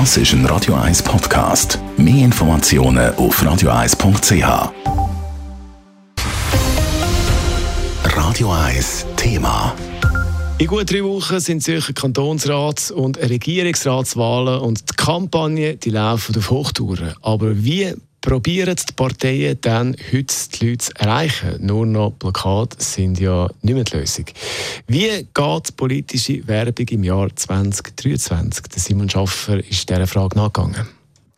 Das ist ein Radio 1 Podcast. Mehr Informationen auf radio1.ch. Radio 1 Thema. In gut drei Wochen sind Zürcher Kantonsrats- und Regierungsratswahlen und die Kampagne die laufen auf Hochtouren. Aber wie probieren die Parteien dann heute die Leute zu erreichen? Nur noch Plakate sind ja nicht mehr die Lösung. Wie geht politische Werbung im Jahr 2023? Der Simon Schaffer ist dieser Frage nachgegangen.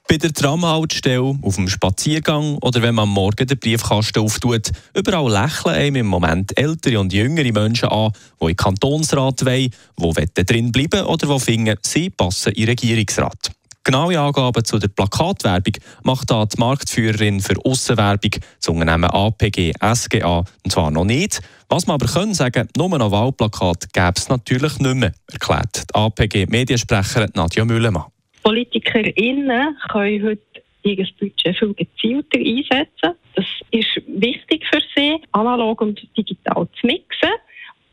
Bei der Tramhaltestelle, auf dem Spaziergang oder wenn man am Morgen den Briefkasten auftut, überall lächeln einem im Moment ältere und jüngere Menschen an, die in Kantonsrat wollen, die drin bleiben oder die finden, sie passen in Regierungsrat. Genaue Angaben zu der Plakatwerbung macht da die Marktführerin für Aussenwerbung, das Unternehmen APG SGA, und zwar noch nicht. Was man aber können sagen, nur noch Wahlplakat gäbe es natürlich nicht mehr, erklärt die APG-Mediensprecherin Nadja Müllemann. PolitikerInnen können heute ihr Budget viel gezielter einsetzen. Das ist wichtig für sie, analog und digital zu mixen.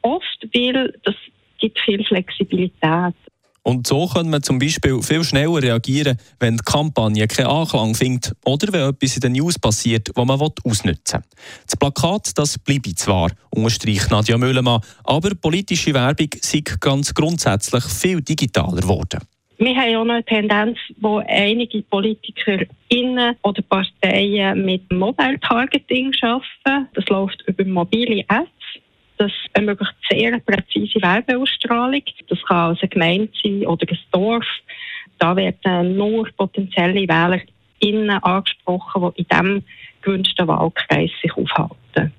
Oft, weil das gibt viel Flexibilität. Und so kann man zum Beispiel viel schneller reagieren, wenn die Kampagne keinen Anklang findet oder wenn etwas in den News passiert, das man ausnutzen will. Das Plakat das bleibe zwar, unterstreicht Nadja Müllemann, aber politische Werbung sei ganz grundsätzlich viel digitaler geworden. Wir haben auch noch eine Tendenz, wo einige PolitikerInnen oder Parteien mit Mobile Targeting arbeiten. Das läuft über mobile Apps. Das ermöglicht sehr präzise Werbeausstrahlung. Das kann also eine Gemeinde sein oder ein Dorf. Da werden nur potenzielle WählerInnen angesprochen, die in diesem gewünschten Wahlkreis sich aufhalten.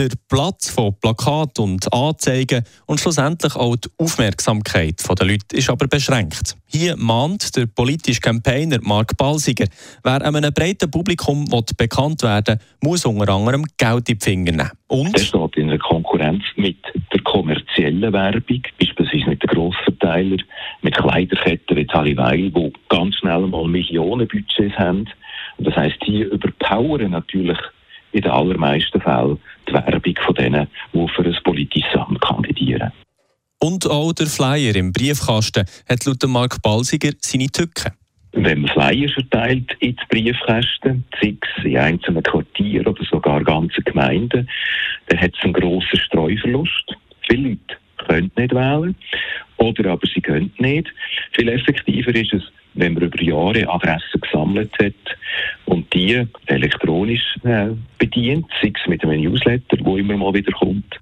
Der Platz von Plakat und Anzeigen und schlussendlich auch die Aufmerksamkeit der Leute ist aber beschränkt. Hier mahnt der politische Campaigner Mark Balsiger, wer einem breiten Publikum bekannt werden will, muss unter anderem Geld in die Finger nehmen. Und? Er steht in einer Konkurrenz mit der kommerziellen Werbung, beispielsweise mit den Grossverteilern, mit Kleiderketten wie Halliweil, die ganz schnell mal Millionen Budgets haben. Und das heisst, hier überpowern natürlich in den allermeisten Fällen die Werbung von denen, die für ein politisches Amt kandidieren. Und auch der Flyer im Briefkasten hat laut Mark Balsiger seine Tücken. Wenn man Flyers verteilt in die Briefkästen, sei es in einzelnen Quartieren oder sogar ganzen Gemeinden, dann hat es einen grossen Streuverlust. Viele Leute können nicht wählen oder aber sie können nicht. Viel effektiver ist es, wenn man über Jahre Adressen gesammelt hat und die elektronisch äh, bedient, sei es mit einem Newsletter, wo immer mal wieder kommt.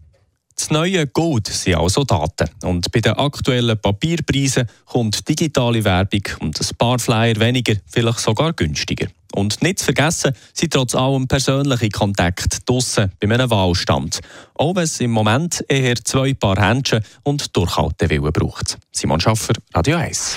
Das neue Gold sind also Daten. Und bei den aktuellen Papierpreisen kommt digitale Werbung und ein paar Flyer weniger, vielleicht sogar günstiger. Und nicht zu vergessen sind trotz allem persönliche Kontakte draussen bei einem Wahlstand. Auch wenn es im Moment eher zwei Paar Händchen und Durchhaltewillen braucht. Simon Schaffer, Radio 1.